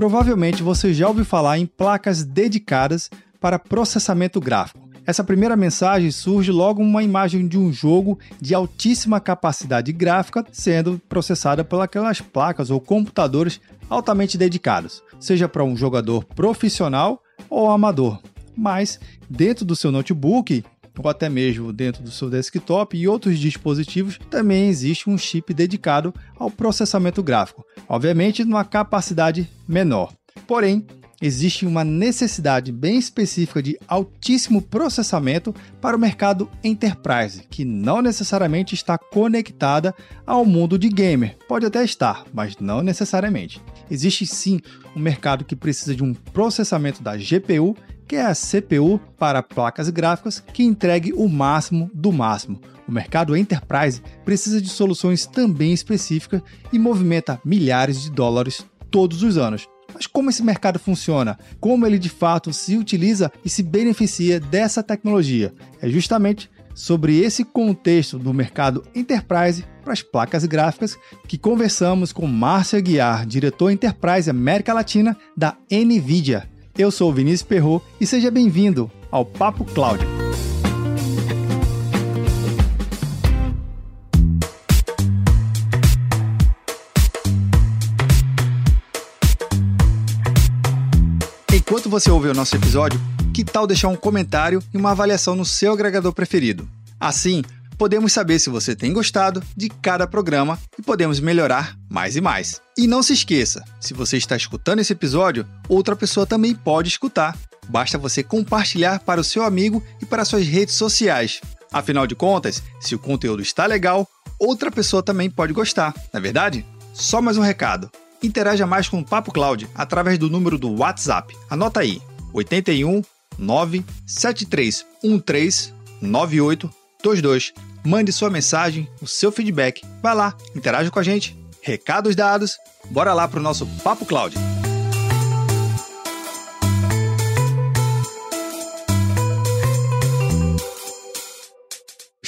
Provavelmente você já ouviu falar em placas dedicadas para processamento gráfico. Essa primeira mensagem surge logo uma imagem de um jogo de altíssima capacidade gráfica sendo processada por aquelas placas ou computadores altamente dedicados, seja para um jogador profissional ou amador. Mas dentro do seu notebook ou até mesmo dentro do seu desktop e outros dispositivos, também existe um chip dedicado ao processamento gráfico, obviamente numa capacidade menor. Porém, existe uma necessidade bem específica de altíssimo processamento para o mercado enterprise, que não necessariamente está conectada ao mundo de gamer. Pode até estar, mas não necessariamente. Existe sim um mercado que precisa de um processamento da GPU, que é a CPU para placas gráficas, que entregue o máximo do máximo. O mercado enterprise precisa de soluções também específicas e movimenta milhares de dólares todos os anos. Mas como esse mercado funciona? Como ele de fato se utiliza e se beneficia dessa tecnologia? É justamente sobre esse contexto do mercado enterprise para as placas gráficas que conversamos com Márcio Aguiar, diretor Enterprise América Latina da NVIDIA. Eu sou o Vinícius Perro e seja bem-vindo ao Papo Cloud. Enquanto você ouve o nosso episódio, que tal deixar um comentário e uma avaliação no seu agregador preferido? Assim, podemos saber se você tem gostado de cada programa e podemos melhorar mais e mais. E não se esqueça, se você está escutando esse episódio, outra pessoa também pode escutar. Basta você compartilhar para o seu amigo e para suas redes sociais. Afinal de contas, se o conteúdo está legal, outra pessoa também pode gostar, não é verdade? Só mais um recado. Interaja mais com o Papo Cloud através do número do WhatsApp. Anota aí: 81 97313 9822. Mande sua mensagem, o seu feedback. Vai lá, interaja com a gente. Recados dados, bora lá para o nosso Papo Cloud.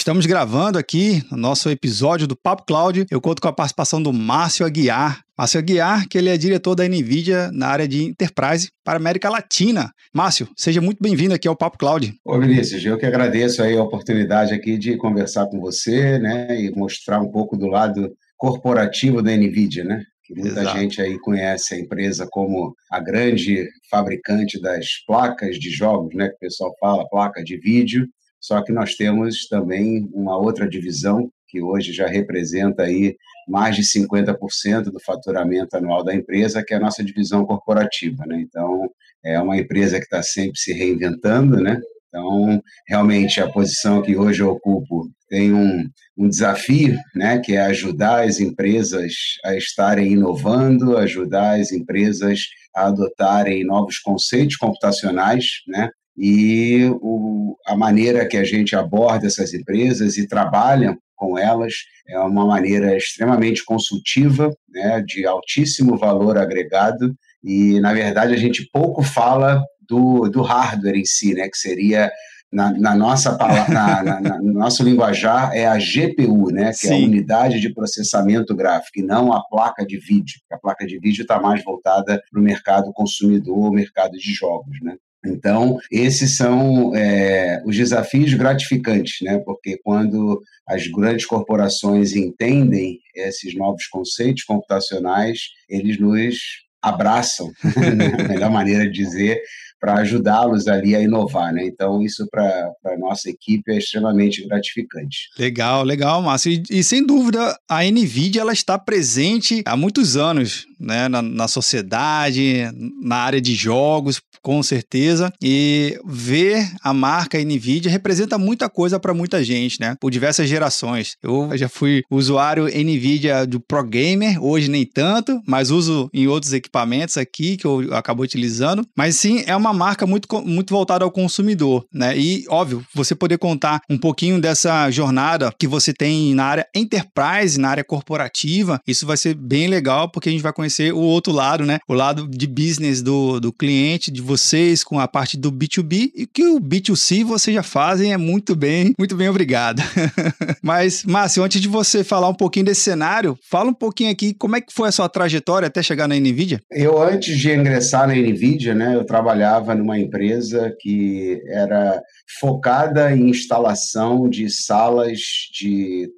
Estamos gravando aqui no nosso episódio do Papo Cloud. Eu conto com a participação do Márcio Aguiar. Márcio Aguiar, que ele é diretor da NVIDIA na área de Enterprise para a América Latina. Márcio, seja muito bem-vindo aqui ao Papo Cloud. Ô Vinícius, eu que agradeço aí a oportunidade aqui de conversar com você, né, e mostrar um pouco do lado corporativo da NVIDIA, né? Que muita Exato. gente aí conhece a empresa como a grande fabricante das placas de jogos, né? Que o pessoal fala, placa de vídeo. Só que nós temos também uma outra divisão que hoje já representa aí mais de 50% do faturamento anual da empresa, que é a nossa divisão corporativa, né? Então, é uma empresa que está sempre se reinventando, né? Então, realmente, a posição que hoje eu ocupo tem um, um desafio, né, que é ajudar as empresas a estarem inovando, ajudar as empresas a adotarem novos conceitos computacionais, né, e o, a maneira que a gente aborda essas empresas e trabalha com elas é uma maneira extremamente consultiva, né, de altíssimo valor agregado, e, na verdade, a gente pouco fala do, do hardware em si, né, que seria na, na, nossa na, na, na, no nosso linguajar é a GPU, né, que Sim. é a unidade de processamento gráfico, e não a placa de vídeo. A placa de vídeo está mais voltada para o mercado consumidor, mercado de jogos, né. Então, esses são é, os desafios gratificantes, né? porque quando as grandes corporações entendem esses novos conceitos computacionais, eles nos abraçam, né? a melhor maneira de dizer, para ajudá-los ali a inovar, né? Então, isso para a nossa equipe é extremamente gratificante. Legal, legal, Márcio. E, e, sem dúvida, a NVIDIA ela está presente há muitos anos né? na, na sociedade, na área de jogos, com certeza. E ver a marca NVIDIA representa muita coisa para muita gente, né? Por diversas gerações. Eu já fui usuário NVIDIA do Pro Gamer, hoje nem tanto, mas uso em outros equipamentos aqui que eu acabo utilizando. Mas sim, é uma uma marca muito, muito voltada ao consumidor, né? E, óbvio, você poder contar um pouquinho dessa jornada que você tem na área enterprise, na área corporativa, isso vai ser bem legal, porque a gente vai conhecer o outro lado, né? O lado de business do, do cliente, de vocês, com a parte do B2B, e que o B2C vocês já fazem é muito bem, muito bem, obrigado. Mas, Márcio, antes de você falar um pouquinho desse cenário, fala um pouquinho aqui como é que foi a sua trajetória até chegar na NVIDIA. Eu, antes de ingressar na NVIDIA, né, eu trabalhava numa empresa que era focada em instalação de salas de,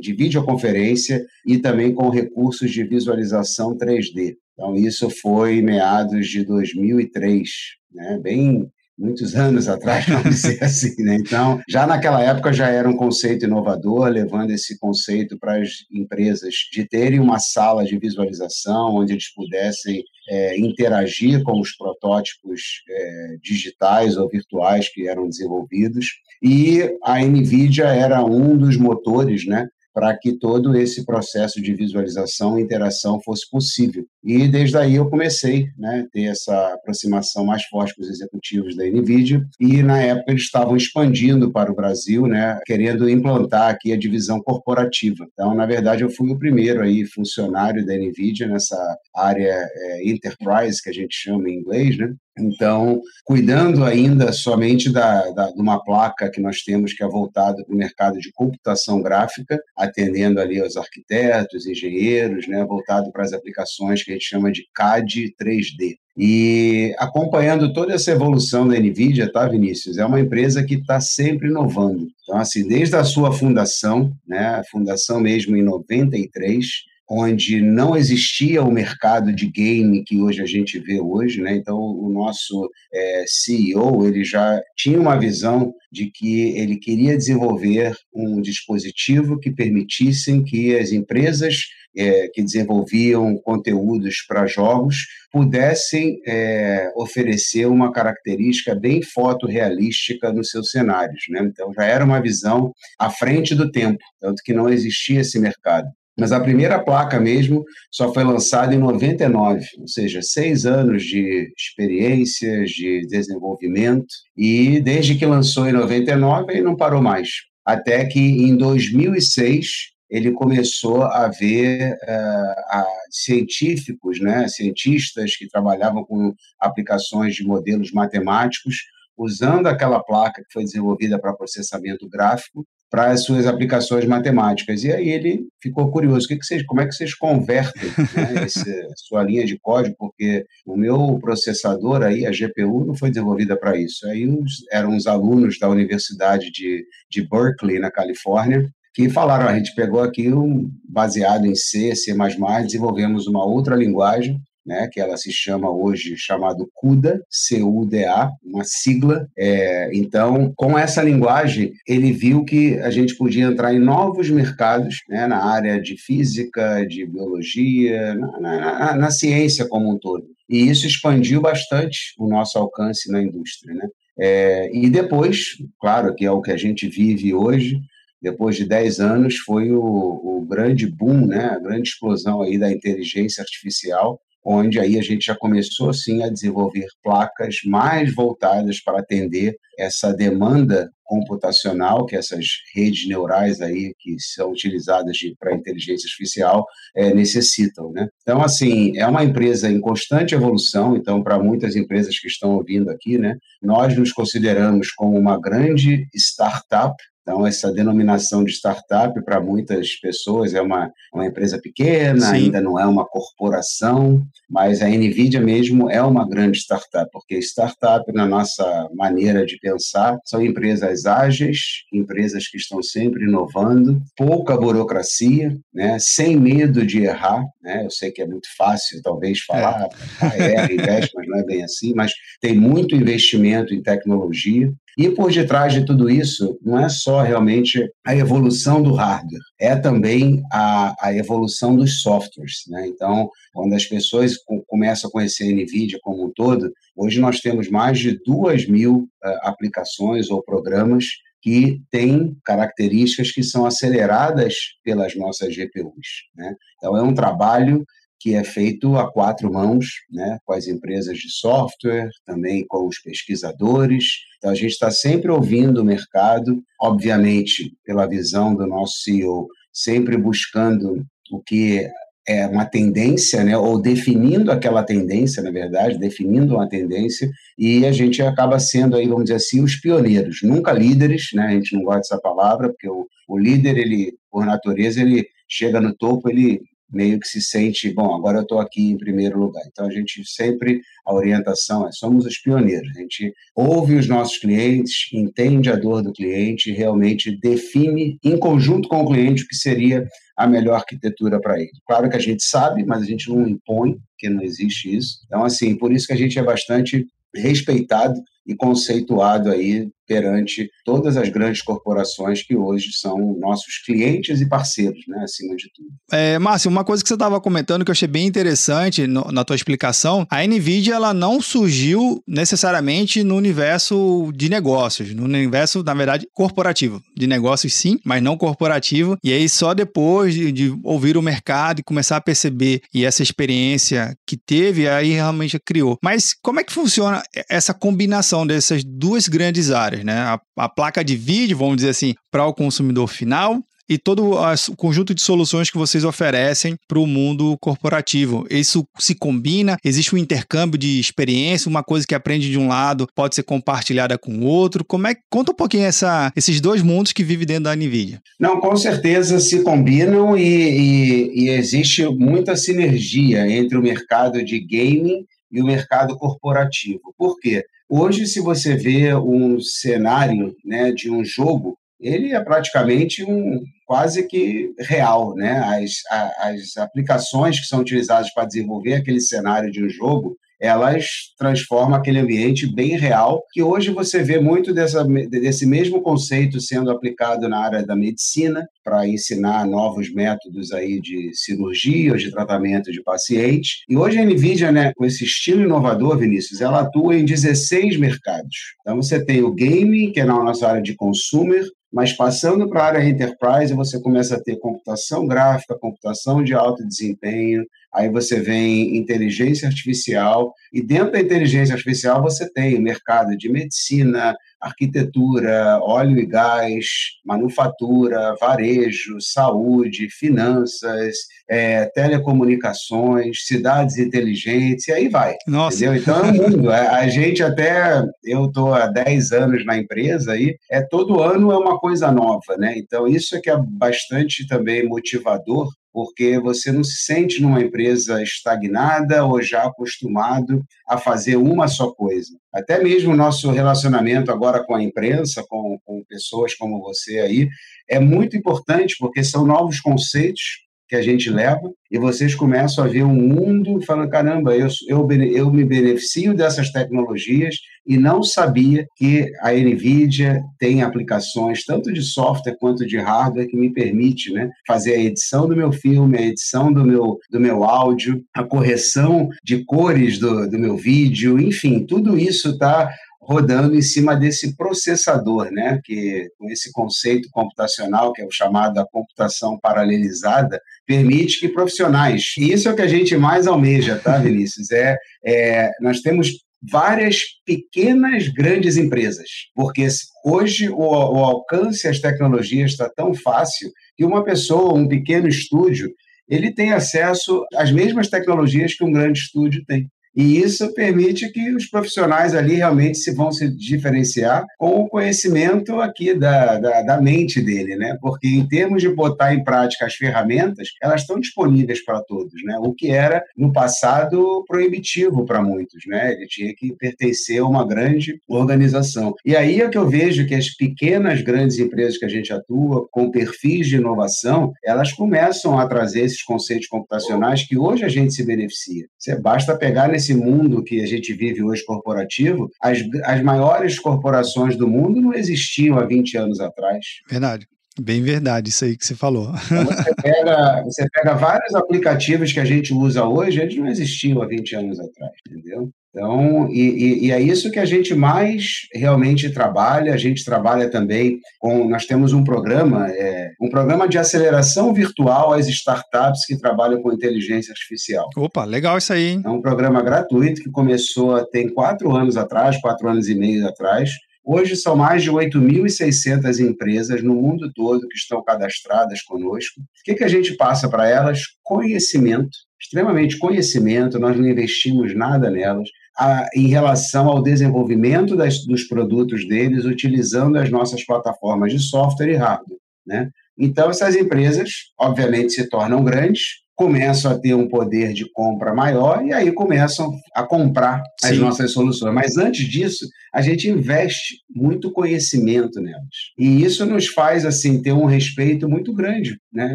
de videoconferência e também com recursos de visualização 3D. Então, isso foi meados de 2003, né? bem muitos anos atrás, vamos dizer assim. Né? Então, já naquela época já era um conceito inovador, levando esse conceito para as empresas de terem uma sala de visualização onde eles pudessem é, interagir com os protótipos é, digitais ou virtuais que eram desenvolvidos. E a NVIDIA era um dos motores né, para que todo esse processo de visualização e interação fosse possível. E desde aí eu comecei né, a ter essa aproximação mais forte com os executivos da NVIDIA, e na época eles estavam expandindo para o Brasil, né, querendo implantar aqui a divisão corporativa. Então, na verdade, eu fui o primeiro aí funcionário da NVIDIA nessa área é, enterprise, que a gente chama em inglês, né, então, cuidando ainda somente da, da, de uma placa que nós temos que é voltada para o mercado de computação gráfica, atendendo ali aos arquitetos, engenheiros, né, voltado para as aplicações que a gente chama de CAD 3D. E acompanhando toda essa evolução da NVIDIA, tá, Vinícius? É uma empresa que está sempre inovando. Então, assim, desde a sua fundação, né, a fundação mesmo em 93, onde não existia o mercado de game que hoje a gente vê hoje, né? Então o nosso é, CEO ele já tinha uma visão de que ele queria desenvolver um dispositivo que permitissem que as empresas é, que desenvolviam conteúdos para jogos pudessem é, oferecer uma característica bem fotorrealística nos seus cenários. Né? Então já era uma visão à frente do tempo, tanto que não existia esse mercado. Mas a primeira placa mesmo só foi lançada em 99, ou seja, seis anos de experiências, de desenvolvimento, e desde que lançou em 99 ele não parou mais. Até que em 2006 ele começou a ver uh, científicos, né, cientistas que trabalhavam com aplicações de modelos matemáticos, usando aquela placa que foi desenvolvida para processamento gráfico para as suas aplicações matemáticas. E aí ele ficou curioso, que que vocês, como é que vocês convertem né, esse, sua linha de código, porque o meu processador aí, a GPU, não foi desenvolvida para isso. Aí eram os alunos da Universidade de, de Berkeley, na Califórnia, que falaram, a gente pegou aqui um baseado em C, C++, desenvolvemos uma outra linguagem né, que ela se chama hoje chamado CUDA, C-U-D-A, uma sigla. É, então, com essa linguagem, ele viu que a gente podia entrar em novos mercados, né, na área de física, de biologia, na, na, na ciência como um todo. E isso expandiu bastante o nosso alcance na indústria. Né? É, e depois, claro que é o que a gente vive hoje, depois de 10 anos, foi o, o grande boom, né, a grande explosão aí da inteligência artificial, onde aí a gente já começou sim a desenvolver placas mais voltadas para atender essa demanda computacional que essas redes neurais aí que são utilizadas para inteligência artificial é, necessitam, né? Então assim é uma empresa em constante evolução. Então para muitas empresas que estão ouvindo aqui, né, nós nos consideramos como uma grande startup então, essa denominação de startup, para muitas pessoas, é uma, uma empresa pequena, Sim. ainda não é uma corporação, mas a NVIDIA mesmo é uma grande startup, porque startup, na nossa maneira de pensar, são empresas ágeis, empresas que estão sempre inovando, pouca burocracia, né, sem medo de errar. Né? Eu sei que é muito fácil, talvez, falar, é. ah, erra, investe, mas não é bem assim, mas tem muito investimento em tecnologia, e por detrás de tudo isso, não é só realmente a evolução do hardware, é também a, a evolução dos softwares. Né? Então, quando as pessoas começam a conhecer a NVIDIA como um todo, hoje nós temos mais de duas mil uh, aplicações ou programas que têm características que são aceleradas pelas nossas GPUs. Né? Então, é um trabalho que é feito a quatro mãos, né, com as empresas de software, também com os pesquisadores. Então, a gente está sempre ouvindo o mercado, obviamente, pela visão do nosso CEO, sempre buscando o que é uma tendência, né, ou definindo aquela tendência, na verdade, definindo uma tendência, e a gente acaba sendo aí, vamos dizer assim, os pioneiros, nunca líderes, né, a gente não gosta dessa palavra, porque o, o líder, ele, por natureza, ele chega no topo, ele meio que se sente, bom, agora eu estou aqui em primeiro lugar. Então a gente sempre, a orientação é, somos os pioneiros, a gente ouve os nossos clientes, entende a dor do cliente, realmente define em conjunto com o cliente o que seria a melhor arquitetura para ele. Claro que a gente sabe, mas a gente não impõe, porque não existe isso. Então, assim, por isso que a gente é bastante respeitado e conceituado aí perante todas as grandes corporações que hoje são nossos clientes e parceiros, né, acima de tudo. É, Márcio, uma coisa que você estava comentando que eu achei bem interessante no, na tua explicação, a NVIDIA ela não surgiu necessariamente no universo de negócios, no universo, na verdade, corporativo. De negócios sim, mas não corporativo. E aí só depois de, de ouvir o mercado e começar a perceber e essa experiência que teve, aí realmente criou. Mas como é que funciona essa combinação dessas duas grandes áreas, né? A, a placa de vídeo, vamos dizer assim, para o consumidor final e todo o conjunto de soluções que vocês oferecem para o mundo corporativo. Isso se combina, existe um intercâmbio de experiência, uma coisa que aprende de um lado pode ser compartilhada com o outro. Como é conta um pouquinho essa, esses dois mundos que vivem dentro da Nvidia? Não, com certeza se combinam e, e, e existe muita sinergia entre o mercado de gaming e o mercado corporativo. Por quê? Hoje, se você vê um cenário né, de um jogo, ele é praticamente um quase que real, né? As, as aplicações que são utilizadas para desenvolver aquele cenário de um jogo, elas transformam aquele ambiente bem real, que hoje você vê muito dessa, desse mesmo conceito sendo aplicado na área da medicina, para ensinar novos métodos aí de cirurgia de tratamento de pacientes. E hoje a NVIDIA, né, com esse estilo inovador, Vinícius, ela atua em 16 mercados. Então você tem o gaming, que é na nossa área de consumer, mas passando para a área enterprise, você começa a ter computação gráfica, computação de alto desempenho, aí você vem inteligência artificial, e dentro da inteligência artificial você tem o mercado de medicina, arquitetura, óleo e gás, manufatura, varejo, saúde, finanças, é, telecomunicações, cidades inteligentes, e aí vai. Nossa. Entendeu? Então é um mundo. É, a gente até, eu estou há 10 anos na empresa aí, é todo ano é uma coisa nova, né? Então isso é que é bastante também motivador porque você não se sente numa empresa estagnada ou já acostumado a fazer uma só coisa. Até mesmo o nosso relacionamento agora com a imprensa, com, com pessoas como você aí, é muito importante porque são novos conceitos que a gente leva e vocês começam a ver um mundo falando, caramba, eu, eu, eu me beneficio dessas tecnologias e não sabia que a NVIDIA tem aplicações tanto de software quanto de hardware que me permite né, fazer a edição do meu filme, a edição do meu, do meu áudio, a correção de cores do, do meu vídeo, enfim, tudo isso está rodando em cima desse processador, né? Que com esse conceito computacional que é o chamado da computação paralelizada permite que profissionais. E isso é o que a gente mais almeja, tá, Vinícius? É, é nós temos várias pequenas grandes empresas, porque hoje o, o alcance às tecnologias está tão fácil que uma pessoa, um pequeno estúdio, ele tem acesso às mesmas tecnologias que um grande estúdio tem. E isso permite que os profissionais ali realmente se vão se diferenciar com o conhecimento aqui da, da, da, mente dele, né? Porque em termos de botar em prática as ferramentas, elas estão disponíveis para todos, né? O que era no passado proibitivo para muitos, né? Ele tinha que pertencer a uma grande organização. E aí é que eu vejo que as pequenas, grandes empresas que a gente atua, com perfis de inovação, elas começam a trazer esses conceitos computacionais que hoje a gente se beneficia. Você basta pegar nesse nesse mundo que a gente vive hoje corporativo, as, as maiores corporações do mundo não existiam há 20 anos atrás. Verdade. Bem verdade, isso aí que você falou. Então você, pega, você pega vários aplicativos que a gente usa hoje, eles não existiam há 20 anos atrás, entendeu? Então, e, e, e, é isso que a gente mais realmente trabalha. A gente trabalha também com. Nós temos um programa, é, um programa de aceleração virtual às startups que trabalham com inteligência artificial. Opa, legal isso aí, hein? É um programa gratuito que começou tem quatro anos atrás, quatro anos e meio atrás. Hoje são mais de 8.600 empresas no mundo todo que estão cadastradas conosco. O que, que a gente passa para elas? Conhecimento, extremamente conhecimento, nós não investimos nada nelas a, em relação ao desenvolvimento das, dos produtos deles, utilizando as nossas plataformas de software e hardware. Né? Então, essas empresas, obviamente, se tornam grandes, começam a ter um poder de compra maior e aí começam a comprar as Sim. nossas soluções. Mas antes disso, a gente investe muito conhecimento nelas. E isso nos faz assim ter um respeito muito grande, né,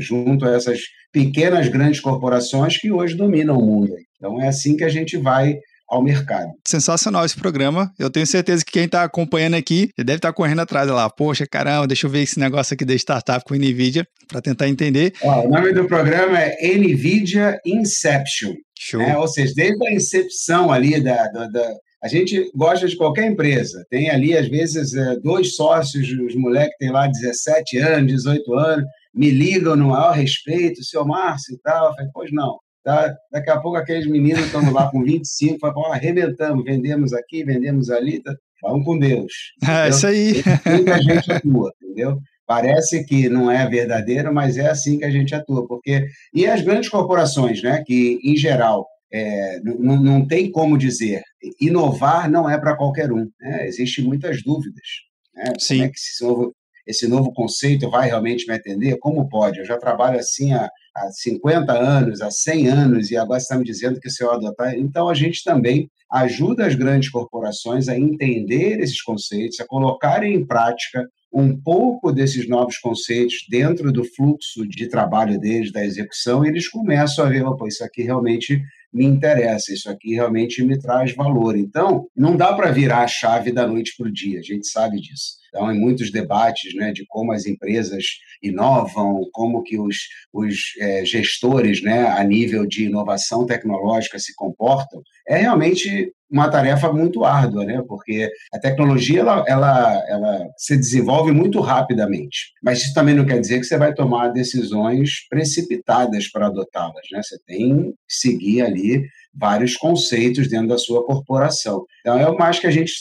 junto a essas pequenas grandes corporações que hoje dominam o mundo. Então é assim que a gente vai ao mercado. Sensacional esse programa. Eu tenho certeza que quem está acompanhando aqui deve estar tá correndo atrás lá. Poxa, caramba, deixa eu ver esse negócio aqui da startup com NVIDIA para tentar entender. Ó, o nome do programa é NVIDIA Inception. Show. Né? Ou seja, desde a incepção ali da, da, da a gente gosta de qualquer empresa. Tem ali, às vezes, é, dois sócios, os moleques têm lá 17 anos, 18 anos, me ligam no maior respeito, seu Márcio e tal. Eu falei, pois não. Tá? Daqui a pouco aqueles meninos estão lá com 25, falam, arrebentamos, vendemos aqui, vendemos ali, tá? vamos com Deus. É, isso aí. Muita gente atua, entendeu? Parece que não é verdadeiro, mas é assim que a gente atua. Porque... E as grandes corporações, né, que, em geral, é, não, não tem como dizer, inovar não é para qualquer um. Né? Existem muitas dúvidas. Né? Sim. Como é que esse novo, esse novo conceito vai realmente me atender? Como pode? Eu já trabalho assim há há 50 anos, há 100 anos, e agora está me dizendo que se eu adotar. Então, a gente também ajuda as grandes corporações a entender esses conceitos, a colocarem em prática um pouco desses novos conceitos dentro do fluxo de trabalho deles, da execução, e eles começam a ver, opa, isso aqui realmente me interessa, isso aqui realmente me traz valor. Então, não dá para virar a chave da noite para o dia, a gente sabe disso. Então, em muitos debates né, de como as empresas inovam, como que os, os é, gestores, né, a nível de inovação tecnológica se comportam, é realmente uma tarefa muito árdua, né? Porque a tecnologia ela, ela, ela se desenvolve muito rapidamente, mas isso também não quer dizer que você vai tomar decisões precipitadas para adotá-las, né? Você tem que seguir ali vários conceitos dentro da sua corporação. Então é o mais que a gente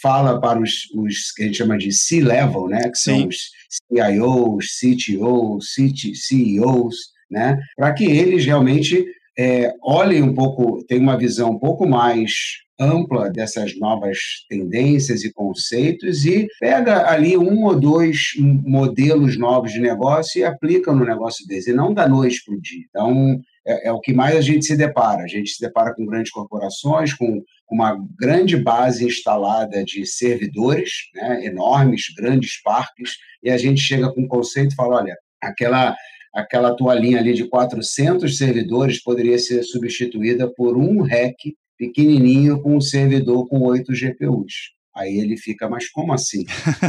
fala para os, os que a gente chama de C-level, né? Que Sim. são os CIOs, CTOs, CEOs, né? Para que eles realmente é, olhem um pouco, tenham uma visão um pouco mais ampla dessas novas tendências e conceitos e pega ali um ou dois modelos novos de negócio e aplica no negócio deles, e não da noite para o dia. Então, é, é, o que mais a gente se depara. A gente se depara com grandes corporações, com uma grande base instalada de servidores, né, enormes, grandes parques, e a gente chega com um conceito e fala, olha, aquela aquela toalhinha ali de 400 servidores poderia ser substituída por um rack pequenininho com um servidor com oito GPUs. Aí ele fica, mas como assim?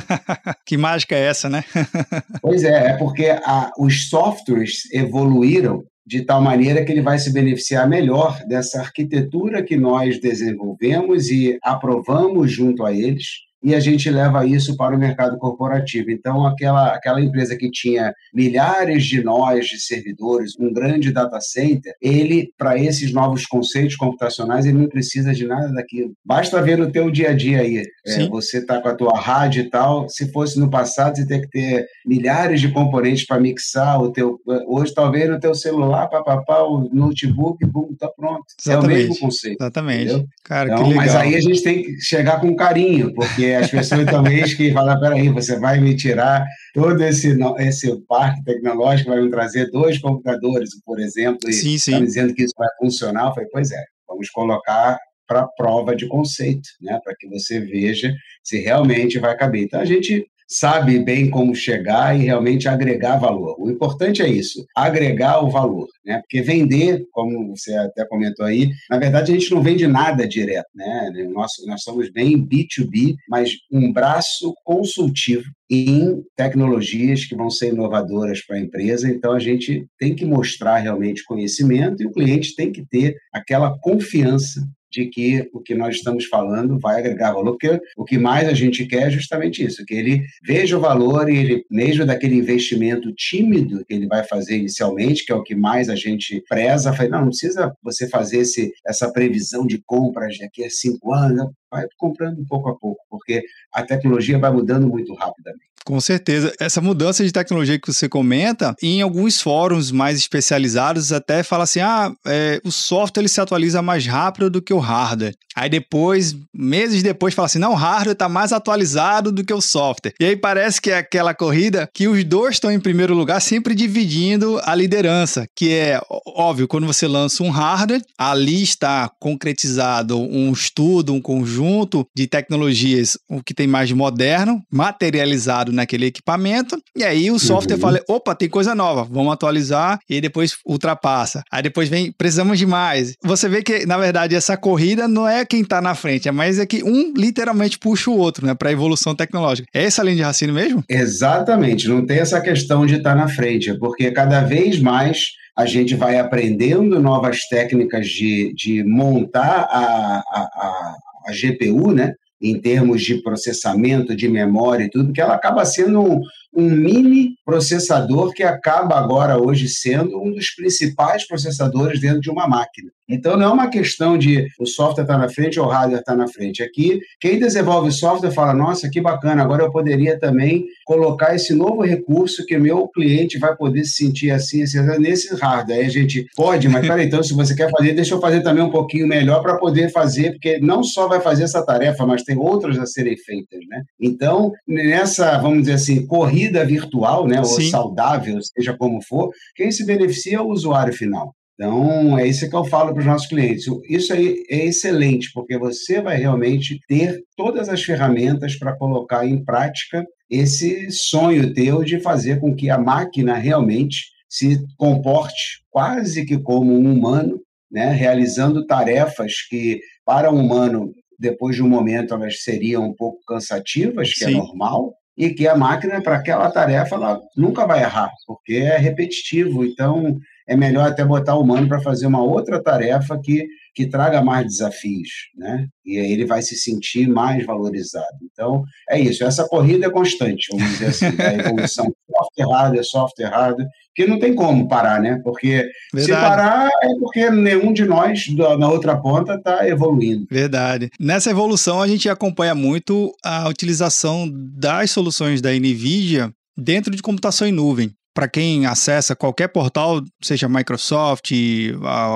que mágica é essa, né? pois é, é porque a, os softwares evoluíram de tal maneira que ele vai se beneficiar melhor dessa arquitetura que nós desenvolvemos e aprovamos junto a eles, e a gente leva isso para o mercado corporativo. Então, aquela, aquela empresa que tinha milhares de nós de servidores, um grande data center, ele, para esses novos conceitos computacionais, ele não precisa de nada daquilo. Basta ver no teu dia a dia aí. É, você está com a tua rádio e tal. Se fosse no passado, você tem que ter milhares de componentes para mixar o teu. Hoje, talvez no teu celular, papapá, o notebook, boom, tá pronto. Exatamente. É o mesmo conceito. Exatamente. Cara, então, Mas aí a gente tem que chegar com carinho, porque as pessoas talvez que falam, peraí, você vai me tirar todo esse, esse parque tecnológico, vai me trazer dois computadores, por exemplo, e sim, sim. Tá dizendo que isso vai funcionar. Eu falei, pois é, vamos colocar para prova de conceito, né, para que você veja se realmente vai caber. Então a gente sabe bem como chegar e realmente agregar valor. O importante é isso, agregar o valor, né? Porque vender, como você até comentou aí, na verdade a gente não vende nada direto, né? Nós, nós somos bem B2B, mas um braço consultivo em tecnologias que vão ser inovadoras para a empresa. Então, a gente tem que mostrar realmente conhecimento e o cliente tem que ter aquela confiança de que o que nós estamos falando vai agregar valor, porque o que mais a gente quer é justamente isso, que ele veja o valor e ele, mesmo daquele investimento tímido que ele vai fazer inicialmente, que é o que mais a gente preza, fala, não, não precisa você fazer esse, essa previsão de compras daqui a cinco anos, vai comprando pouco a pouco, porque a tecnologia vai mudando muito rapidamente. Com certeza. Essa mudança de tecnologia que você comenta, em alguns fóruns mais especializados, até fala assim: ah, é, o software ele se atualiza mais rápido do que o hardware. Aí depois, meses depois, fala assim: não, o hardware está mais atualizado do que o software. E aí parece que é aquela corrida que os dois estão em primeiro lugar, sempre dividindo a liderança, que é óbvio, quando você lança um hardware, ali está concretizado um estudo, um conjunto de tecnologias, o que tem mais de moderno, materializado naquele equipamento, e aí o software uhum. fala: opa, tem coisa nova, vamos atualizar, e depois ultrapassa. Aí depois vem, precisamos de mais. Você vê que, na verdade, essa corrida não é quem está na frente, é mais é que um literalmente puxa o outro, né, para a evolução tecnológica. É essa linha de raciocínio mesmo? Exatamente, não tem essa questão de estar tá na frente, porque cada vez mais a gente vai aprendendo novas técnicas de, de montar a, a, a, a GPU, né? Em termos de processamento, de memória e tudo, que ela acaba sendo um, um mini processador que acaba agora hoje sendo um dos principais processadores dentro de uma máquina. Então não é uma questão de o software estar tá na frente ou o hardware estar tá na frente. Aqui, quem desenvolve software fala: nossa, que bacana, agora eu poderia também colocar esse novo recurso que o meu cliente vai poder se sentir assim, assim nesse hardware. Aí a gente pode, mas peraí, então se você quer fazer, deixa eu fazer também um pouquinho melhor para poder fazer, porque não só vai fazer essa tarefa, mas tem outras a serem feitas, né? Então, nessa, vamos dizer assim, corrida virtual, né, ou Sim. saudável, seja como for, quem se beneficia é o usuário final. Então, é isso que eu falo para os nossos clientes. Isso aí é excelente, porque você vai realmente ter todas as ferramentas para colocar em prática esse sonho teu de fazer com que a máquina realmente se comporte quase que como um humano, né, realizando tarefas que, para um humano, depois de um momento, elas seriam um pouco cansativas, que é Sim. é normal, e que a máquina, para aquela tarefa, ela nunca vai errar, porque é repetitivo. Então, é melhor até botar o humano para fazer uma outra tarefa que, que traga mais desafios, né? E aí ele vai se sentir mais valorizado. Então, é isso. Essa corrida é constante, vamos dizer assim, a evolução software hardware, software hardware, que não tem como parar, né? Porque Verdade. se parar é porque nenhum de nós na outra ponta está evoluindo. Verdade. Nessa evolução a gente acompanha muito a utilização das soluções da NVIDIA dentro de computação em nuvem para quem acessa qualquer portal, seja Microsoft,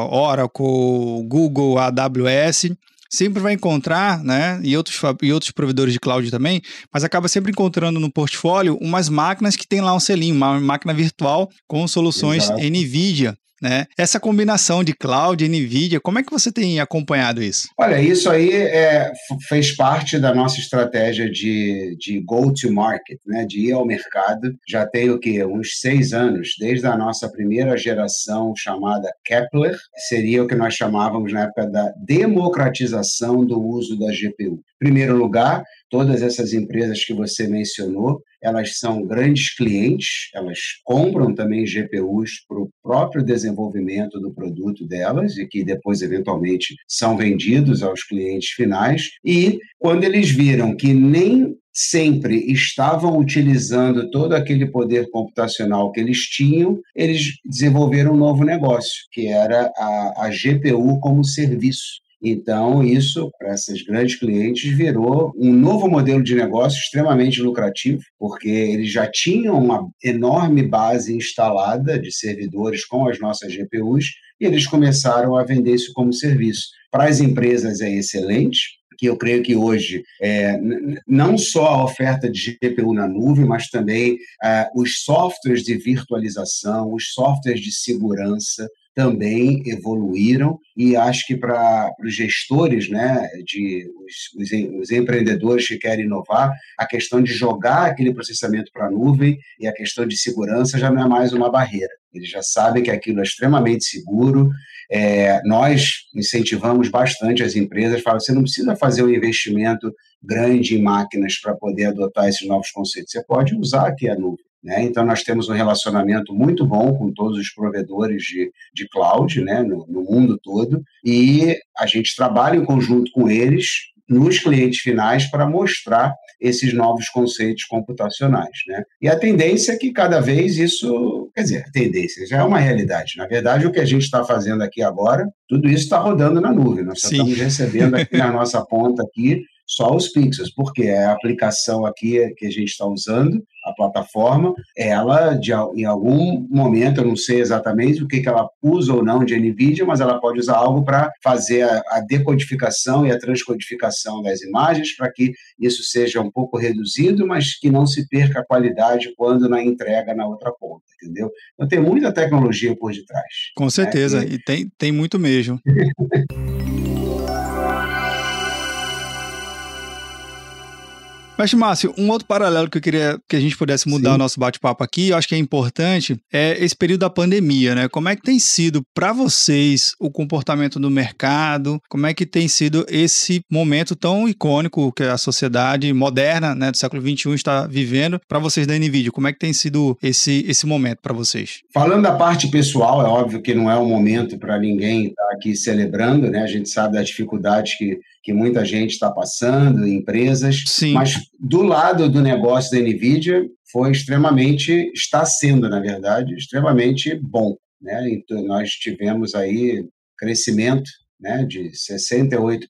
Oracle, Google, AWS, sempre vai encontrar, né, e outros, e outros provedores de cloud também, mas acaba sempre encontrando no portfólio umas máquinas que tem lá um selinho, uma máquina virtual com soluções Exato. NVIDIA. Né? Essa combinação de cloud e NVIDIA, como é que você tem acompanhado isso? Olha, isso aí é, fez parte da nossa estratégia de, de go-to-market, né? de ir ao mercado. Já tem o quê? Uns seis anos, desde a nossa primeira geração chamada Kepler, seria o que nós chamávamos na época da democratização do uso da GPU. Em primeiro lugar, todas essas empresas que você mencionou, elas são grandes clientes, elas compram também GPUs para o próprio desenvolvimento do produto delas e que depois, eventualmente, são vendidos aos clientes finais. E quando eles viram que nem sempre estavam utilizando todo aquele poder computacional que eles tinham, eles desenvolveram um novo negócio, que era a, a GPU como serviço. Então, isso, para esses grandes clientes, virou um novo modelo de negócio extremamente lucrativo, porque eles já tinham uma enorme base instalada de servidores com as nossas GPUs e eles começaram a vender isso como serviço. Para as empresas é excelente, que eu creio que hoje é, não só a oferta de GPU na nuvem, mas também é, os softwares de virtualização, os softwares de segurança, também evoluíram e acho que para os gestores, né, de os, os, os, empreendedores que querem inovar, a questão de jogar aquele processamento para a nuvem e a questão de segurança já não é mais uma barreira. Eles já sabem que aquilo é extremamente seguro. É, nós incentivamos bastante as empresas, falam, você não precisa fazer um investimento grande em máquinas para poder adotar esses novos conceitos. Você pode usar aqui a nuvem. Né? Então, nós temos um relacionamento muito bom com todos os provedores de, de cloud né? no, no mundo todo e a gente trabalha em conjunto com eles nos clientes finais para mostrar esses novos conceitos computacionais. Né? E a tendência é que cada vez isso, quer dizer, a tendência já é uma realidade. Na verdade, o que a gente está fazendo aqui agora, tudo isso está rodando na nuvem. Nós estamos recebendo aqui na nossa ponta aqui só os pixels, porque é a aplicação aqui que a gente está usando, a plataforma, ela, de, em algum momento, eu não sei exatamente o que, que ela usa ou não de NVIDIA, mas ela pode usar algo para fazer a, a, decodificação e a transcodificação das imagens, para que isso seja um pouco reduzido, mas que não se perca a qualidade quando na entrega na outra ponta, entendeu? Então tem muita tecnologia por detrás. Com certeza, né? e... e tem, tem muito mesmo. Mas, Márcio, um outro paralelo que eu queria que a gente pudesse mudar Sim. o nosso bate-papo aqui, eu acho que é importante, é esse período da pandemia, né? Como é que tem sido para vocês o comportamento do mercado? Como é que tem sido esse momento tão icônico que a sociedade moderna, né, do século XXI está vivendo para vocês da NVIDIA? Como é que tem sido esse, esse momento para vocês? Falando da parte pessoal, é óbvio que não é um momento para ninguém estar tá aqui celebrando, né? A gente sabe das dificuldades que que muita gente está passando, empresas, Sim. mas do lado do negócio da NVIDIA foi extremamente, está sendo, na verdade, extremamente bom. Né? Então, nós tivemos aí crescimento né, de 68%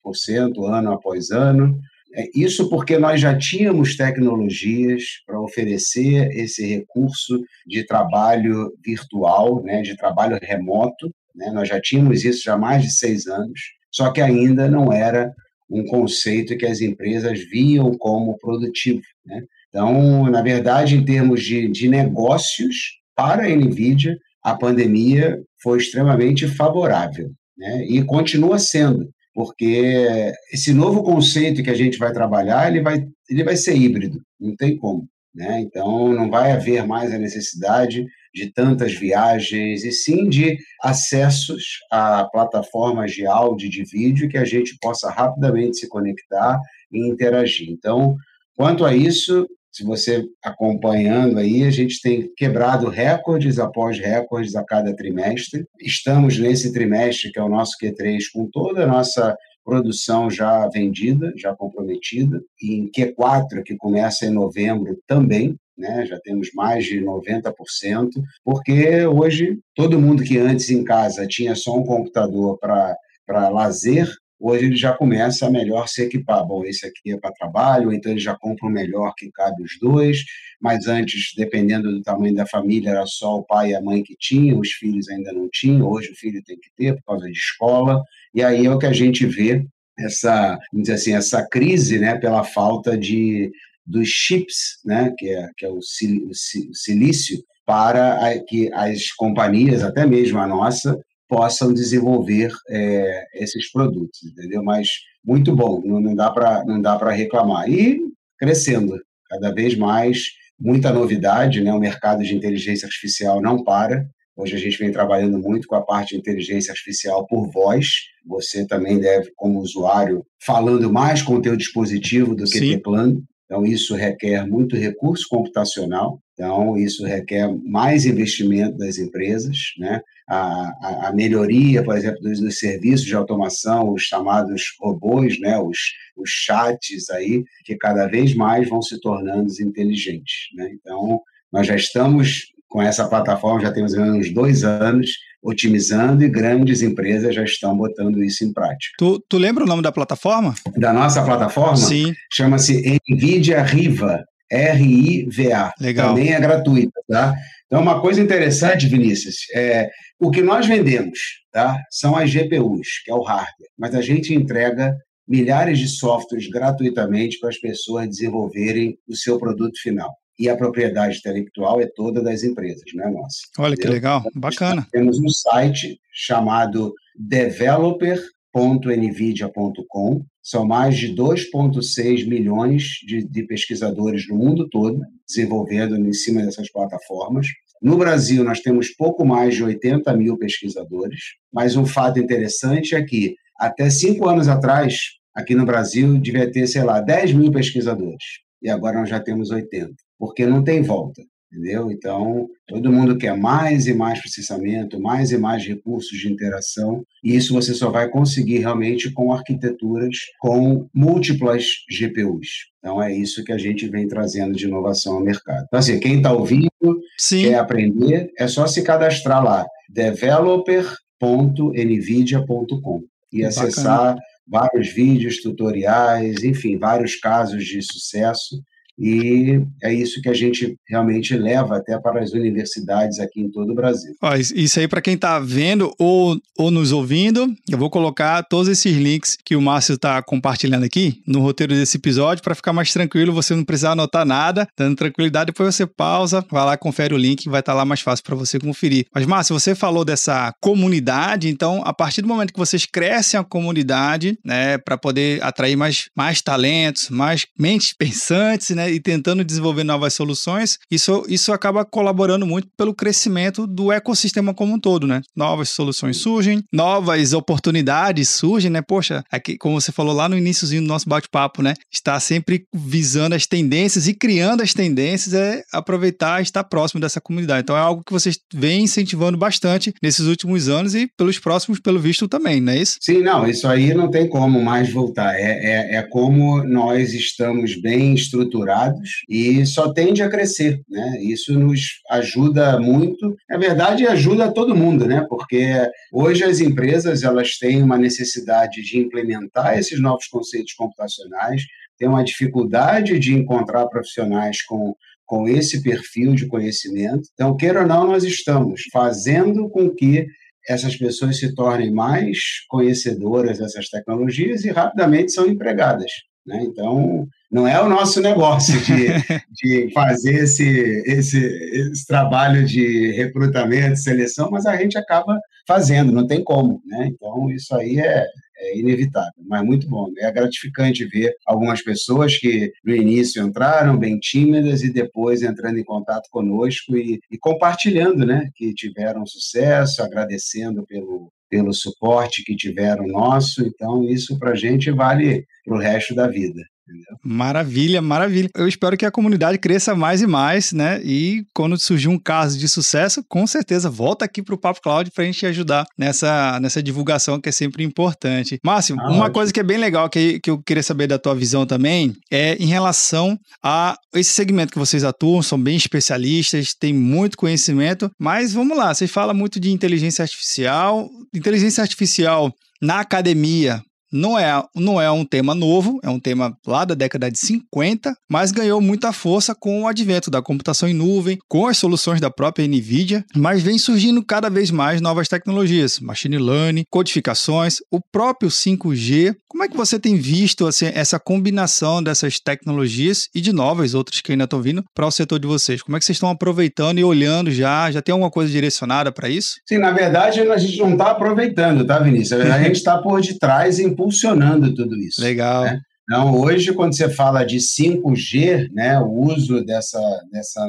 ano após ano, é, isso porque nós já tínhamos tecnologias para oferecer esse recurso de trabalho virtual, né, de trabalho remoto. Né? Nós já tínhamos isso já há mais de seis anos só que ainda não era um conceito que as empresas viam como produtivo. Né? Então, na verdade, em termos de, de negócios para a NVIDIA, a pandemia foi extremamente favorável né? e continua sendo, porque esse novo conceito que a gente vai trabalhar, ele vai, ele vai ser híbrido, não tem como. Né? Então, não vai haver mais a necessidade de tantas viagens, e sim de acessos a plataformas de áudio e de vídeo que a gente possa rapidamente se conectar e interagir. Então, quanto a isso, se você acompanhando aí, a gente tem quebrado recordes após recordes a cada trimestre. Estamos nesse trimestre, que é o nosso Q3, com toda a nossa produção já vendida, já comprometida, e em Q4, que começa em novembro também, né? já temos mais de 90%, porque hoje todo mundo que antes em casa tinha só um computador para lazer, hoje ele já começa a melhor se equipar. Bom, esse aqui é para trabalho, então ele já compra um melhor que cabe os dois, mas antes, dependendo do tamanho da família, era só o pai e a mãe que tinham, os filhos ainda não tinham, hoje o filho tem que ter por causa de escola, e aí é o que a gente vê essa, vamos dizer assim, essa crise, né, pela falta de dos chips, né, que é, que é o, silício, para que as companhias, até mesmo a nossa, possam desenvolver é, esses produtos, entendeu? Mas muito bom, não, não dá para não dá para reclamar e crescendo cada vez mais, muita novidade, né? O mercado de inteligência artificial não para. Hoje a gente vem trabalhando muito com a parte de inteligência artificial por voz. Você também deve, como usuário, falando mais com o teu dispositivo do que Sim. teclando. Então, isso requer muito recurso computacional, então, isso requer mais investimento das empresas, né? A, a, a melhoria, por exemplo, dos, dos, serviços de automação, os chamados robôs, né? os, os chats aí, que cada vez mais vão se tornando inteligentes. Né? Então, nós já estamos com essa plataforma, já temos uns dois anos, otimizando e grandes empresas já estão botando isso em prática. Tu, tu lembra o nome da plataforma? Da nossa plataforma? Sim. Chama-se NVIDIA Riva, R-I-V-A. Legal. Também é gratuita, tá? Então, uma coisa interessante, Vinícius, é o que nós vendemos, tá? São as GPUs, que é o hardware, mas a gente entrega milhares de softwares gratuitamente para as pessoas desenvolverem o seu produto final e a propriedade intelectual é toda das empresas, não é nossa. Olha que legal, bacana. Temos um site chamado developer.nvidia.com. São mais de 2,6 milhões de, de pesquisadores no mundo todo desenvolvendo em cima dessas plataformas. No Brasil, nós temos pouco mais de 80 mil pesquisadores, mas um fato interessante é que, até cinco anos atrás, aqui no Brasil, devia ter, sei lá, 10 mil pesquisadores, e agora nós já temos 80 porque não tem volta, entendeu? Então, todo mundo quer mais e mais processamento, mais e mais recursos de interação, e isso você só vai conseguir realmente com arquiteturas com múltiplas GPUs. Então, é isso que a gente vem trazendo de inovação ao mercado. Então, assim, quem está ouvindo, Sim. quer aprender, é só se cadastrar lá, developer.nvidia.com e acessar Bacana. vários vídeos, tutoriais, enfim, vários casos de sucesso e é isso que a gente realmente leva até para as universidades aqui em todo o Brasil. Ó, isso aí para quem está vendo ou, ou nos ouvindo, eu vou colocar todos esses links que o Márcio está compartilhando aqui no roteiro desse episódio para ficar mais tranquilo, você não precisar anotar nada, dando tranquilidade, depois você pausa, vai lá, confere o link, vai estar tá lá mais fácil para você conferir. Mas Márcio, você falou dessa comunidade, então a partir do momento que vocês crescem a comunidade, né, para poder atrair mais, mais talentos, mais mentes pensantes, né, e tentando desenvolver novas soluções, isso, isso acaba colaborando muito pelo crescimento do ecossistema como um todo, né? Novas soluções surgem, novas oportunidades surgem, né? Poxa, aqui, como você falou lá no iníciozinho do nosso bate-papo, né? Está sempre visando as tendências e criando as tendências é aproveitar e estar próximo dessa comunidade. Então é algo que vocês vêm incentivando bastante nesses últimos anos e pelos próximos, pelo visto, também, não é isso? Sim, não, isso aí não tem como mais voltar. É, é, é como nós estamos bem estruturados e só tende a crescer, né? Isso nos ajuda muito. Na verdade, ajuda todo mundo, né? Porque hoje as empresas elas têm uma necessidade de implementar esses novos conceitos computacionais, têm uma dificuldade de encontrar profissionais com com esse perfil de conhecimento. Então, queira ou não, nós estamos fazendo com que essas pessoas se tornem mais conhecedoras dessas tecnologias e rapidamente são empregadas. Né? Então, não é o nosso negócio de, de fazer esse, esse, esse, trabalho de recrutamento, seleção, mas a gente acaba fazendo, não tem como. Né? Então, isso aí é, é inevitável, mas muito bom. É gratificante ver algumas pessoas que no início entraram bem tímidas e depois entrando em contato conosco e, e compartilhando né, que tiveram sucesso, agradecendo pelo, pelo suporte que tiveram nosso. Então, isso para a gente vale para o resto da vida. Entendeu? Maravilha, maravilha. Eu espero que a comunidade cresça mais e mais, né? E quando surgir um caso de sucesso, com certeza volta aqui para o Papo Cloud para a gente ajudar nessa, nessa divulgação que é sempre importante. Márcio, ah, uma ótimo. coisa que é bem legal que, que eu queria saber da tua visão também é em relação a esse segmento que vocês atuam, são bem especialistas, têm muito conhecimento, mas vamos lá, vocês falam muito de inteligência artificial. Inteligência artificial na academia, não é, não é um tema novo, é um tema lá da década de 50, mas ganhou muita força com o advento da computação em nuvem, com as soluções da própria NVIDIA, mas vem surgindo cada vez mais novas tecnologias, machine learning, codificações, o próprio 5G. Como é que você tem visto assim, essa combinação dessas tecnologias e de novas outras que ainda estão vindo para o setor de vocês? Como é que vocês estão aproveitando e olhando já? Já tem alguma coisa direcionada para isso? Sim, na verdade a gente não está aproveitando, tá, Vinícius? A gente está por detrás em impulsionando tudo isso. Legal. Né? Então, hoje, quando você fala de 5G, né, o uso dessa, dessa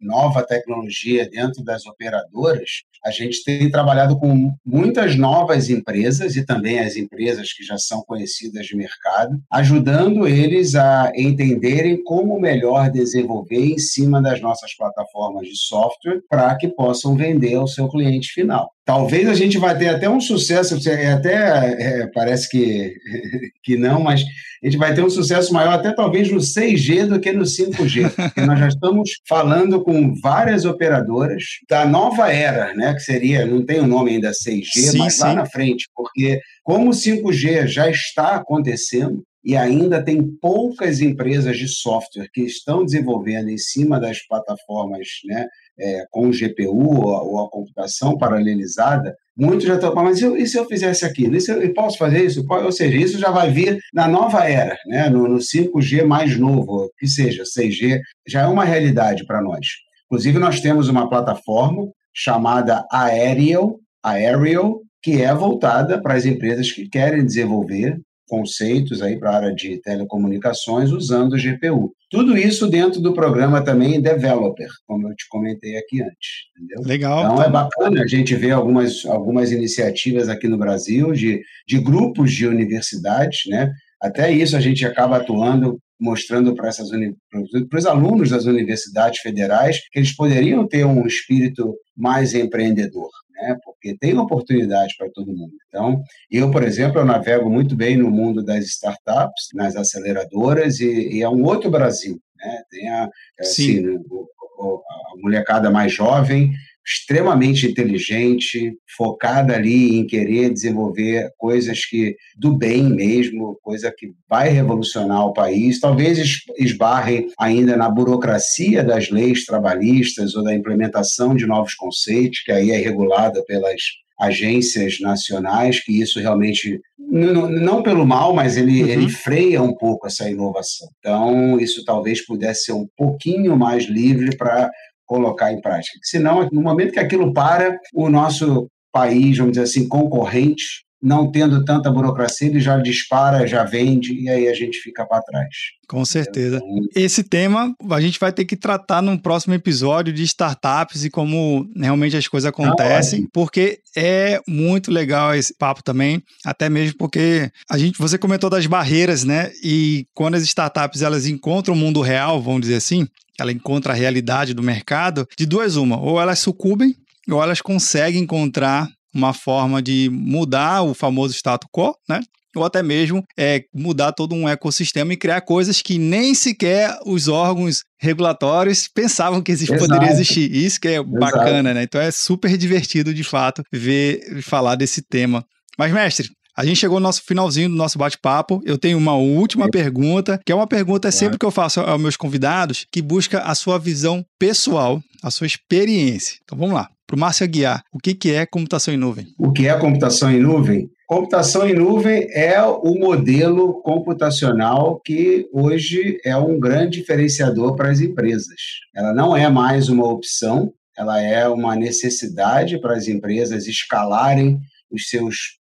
nova tecnologia dentro das operadoras, a gente tem trabalhado com muitas novas empresas e também as empresas que já são conhecidas de mercado, ajudando eles a entenderem como melhor desenvolver em cima das nossas plataformas de software para que possam vender ao seu cliente final. Talvez a gente vai ter até um sucesso, até é, parece que, que não, mas a gente vai ter um sucesso maior até talvez no 6G do que no 5G, porque nós já estamos falando com várias operadoras da nova era, né, que seria, não tem o nome ainda 6G, sim, mas sim. lá na frente, porque como o 5G já está acontecendo, e ainda tem poucas empresas de software que estão desenvolvendo em cima das plataformas né, é, com GPU ou, ou a computação paralelizada, Muitos já estão, mas e se eu fizesse aquilo? E se eu, posso fazer isso? Ou seja, isso já vai vir na nova era, né? no, no 5G mais novo, que seja 6G, já é uma realidade para nós. Inclusive, nós temos uma plataforma chamada Aerial, Aerial, que é voltada para as empresas que querem desenvolver conceitos aí para a área de telecomunicações usando o GPU. Tudo isso dentro do programa também Developer, como eu te comentei aqui antes. Entendeu? Legal. Então é bacana a gente ver algumas, algumas iniciativas aqui no Brasil de, de grupos de universidades, né? Até isso a gente acaba atuando mostrando para essas para os alunos das universidades federais que eles poderiam ter um espírito mais empreendedor né? porque tem oportunidade para todo mundo. Então, eu, por exemplo, eu navego muito bem no mundo das startups, nas aceleradoras, e, e é um outro Brasil. Né? Tem a, assim, a molecada mais jovem extremamente inteligente, focada ali em querer desenvolver coisas que do bem mesmo, coisa que vai revolucionar o país, talvez esbarrem ainda na burocracia das leis trabalhistas ou da implementação de novos conceitos, que aí é regulada pelas agências nacionais, que isso realmente, não, não pelo mal, mas ele, uhum. ele freia um pouco essa inovação. Então, isso talvez pudesse ser um pouquinho mais livre para colocar em prática. Senão, no momento que aquilo para, o nosso país, vamos dizer assim, concorrente, não tendo tanta burocracia, ele já dispara, já vende, e aí a gente fica para trás. Com certeza. Esse tema a gente vai ter que tratar num próximo episódio de startups e como realmente as coisas acontecem, ah, porque é muito legal esse papo também, até mesmo porque a gente, você comentou das barreiras, né? E quando as startups elas encontram o mundo real, vamos dizer assim, ela encontra a realidade do mercado, de duas uma, ou elas sucumbem ou elas conseguem encontrar uma forma de mudar o famoso status quo, né? Ou até mesmo é, mudar todo um ecossistema e criar coisas que nem sequer os órgãos regulatórios pensavam que existe, poderia existir. Isso que é Exato. bacana, né? Então é super divertido, de fato, ver falar desse tema. Mas, mestre, a gente chegou no nosso finalzinho do nosso bate-papo. Eu tenho uma última pergunta, que é uma pergunta sempre que eu faço aos meus convidados, que busca a sua visão pessoal, a sua experiência. Então vamos lá. Para o Márcio Aguiar, o que, que é computação em nuvem? O que é computação em nuvem? Computação em nuvem é o modelo computacional que hoje é um grande diferenciador para as empresas. Ela não é mais uma opção, ela é uma necessidade para as empresas escalarem os seus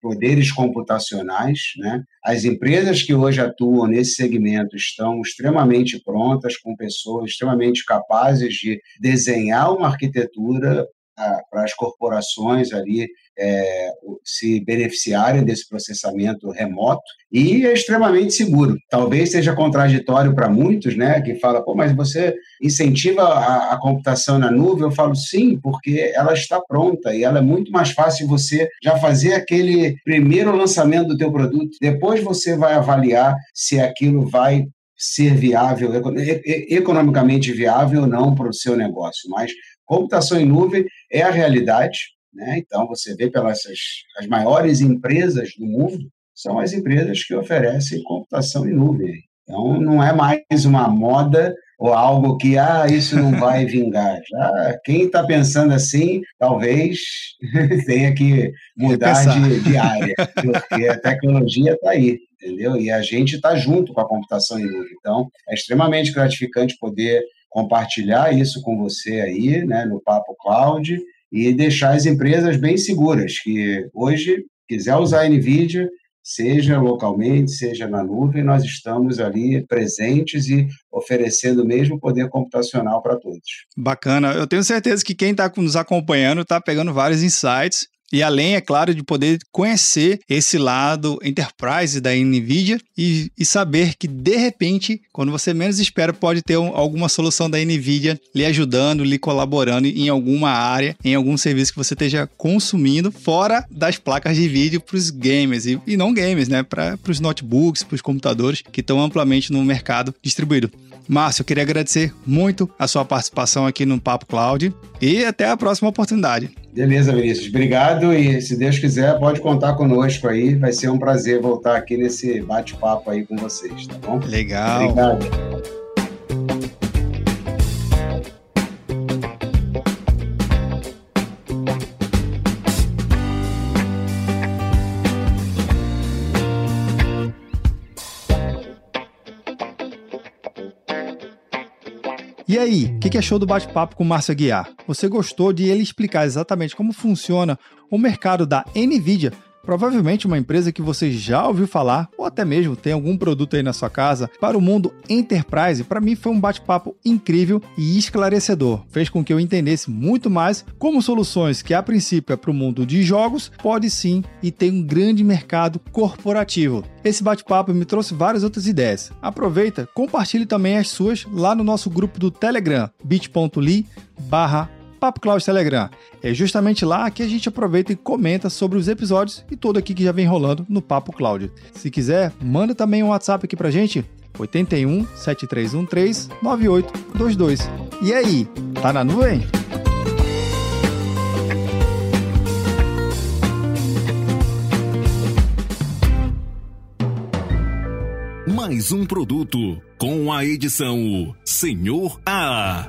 poderes computacionais. Né? As empresas que hoje atuam nesse segmento estão extremamente prontas, com pessoas extremamente capazes de desenhar uma arquitetura para as corporações ali é, se beneficiarem desse processamento remoto e é extremamente seguro. Talvez seja contraditório para muitos, né, que fala, pô, mas você incentiva a, a, computação na nuvem? Eu falo sim, porque ela está pronta e ela é muito mais fácil você já fazer aquele primeiro lançamento do teu produto. Depois você vai avaliar se aquilo vai ser viável, economicamente viável ou não para o seu negócio. Mas computação em nuvem é a realidade. Né? Então, você vê pelas as maiores empresas do mundo, são as empresas que oferecem computação em nuvem. Então, não é mais uma moda ou algo que, ah, isso não vai vingar. Já, quem está pensando assim, talvez tenha que mudar de, de, área, porque a tecnologia está aí, entendeu? E a gente está junto com a computação em nuvem. Então, é extremamente gratificante poder compartilhar isso com você aí, né, no Papo Cloud, e deixar as empresas bem seguras, que hoje, quiser usar a NVIDIA, seja localmente, seja na nuvem, nós estamos ali presentes e oferecendo o mesmo poder computacional para todos. Bacana. Eu tenho certeza que quem está nos acompanhando está pegando vários insights e além, é claro, de poder conhecer esse lado enterprise da NVIDIA e, e saber que, de repente, quando você menos espera, pode ter um, alguma solução da NVIDIA lhe ajudando, lhe colaborando em alguma área, em algum serviço que você esteja consumindo, fora das placas de vídeo para os gamers e, e não gamers, né? Para os notebooks, para os computadores que estão amplamente no mercado distribuído. Márcio, eu queria agradecer muito a sua participação aqui no Papo Cloud e até a próxima oportunidade. Beleza, Vinícius. Obrigado e, se Deus quiser, pode contar conosco aí. Vai ser um prazer voltar aqui nesse bate-papo aí com vocês, tá bom? Legal. Obrigado. E aí, o que, que achou do bate-papo com o Márcio Aguiar? Você gostou de ele explicar exatamente como funciona o mercado da NVIDIA Provavelmente uma empresa que você já ouviu falar, ou até mesmo tem algum produto aí na sua casa, para o mundo enterprise, para mim foi um bate-papo incrível e esclarecedor. Fez com que eu entendesse muito mais como soluções que a princípio é para o mundo de jogos, pode sim e tem um grande mercado corporativo. Esse bate-papo me trouxe várias outras ideias. Aproveita, compartilhe também as suas lá no nosso grupo do Telegram, bit.ly barra Papo Cloud Telegram. É justamente lá que a gente aproveita e comenta sobre os episódios e tudo aqui que já vem rolando no Papo Cloud. Se quiser, manda também um WhatsApp aqui pra gente, 81 7313 9822. E aí, tá na nuvem? Mais um produto com a edição Senhor A.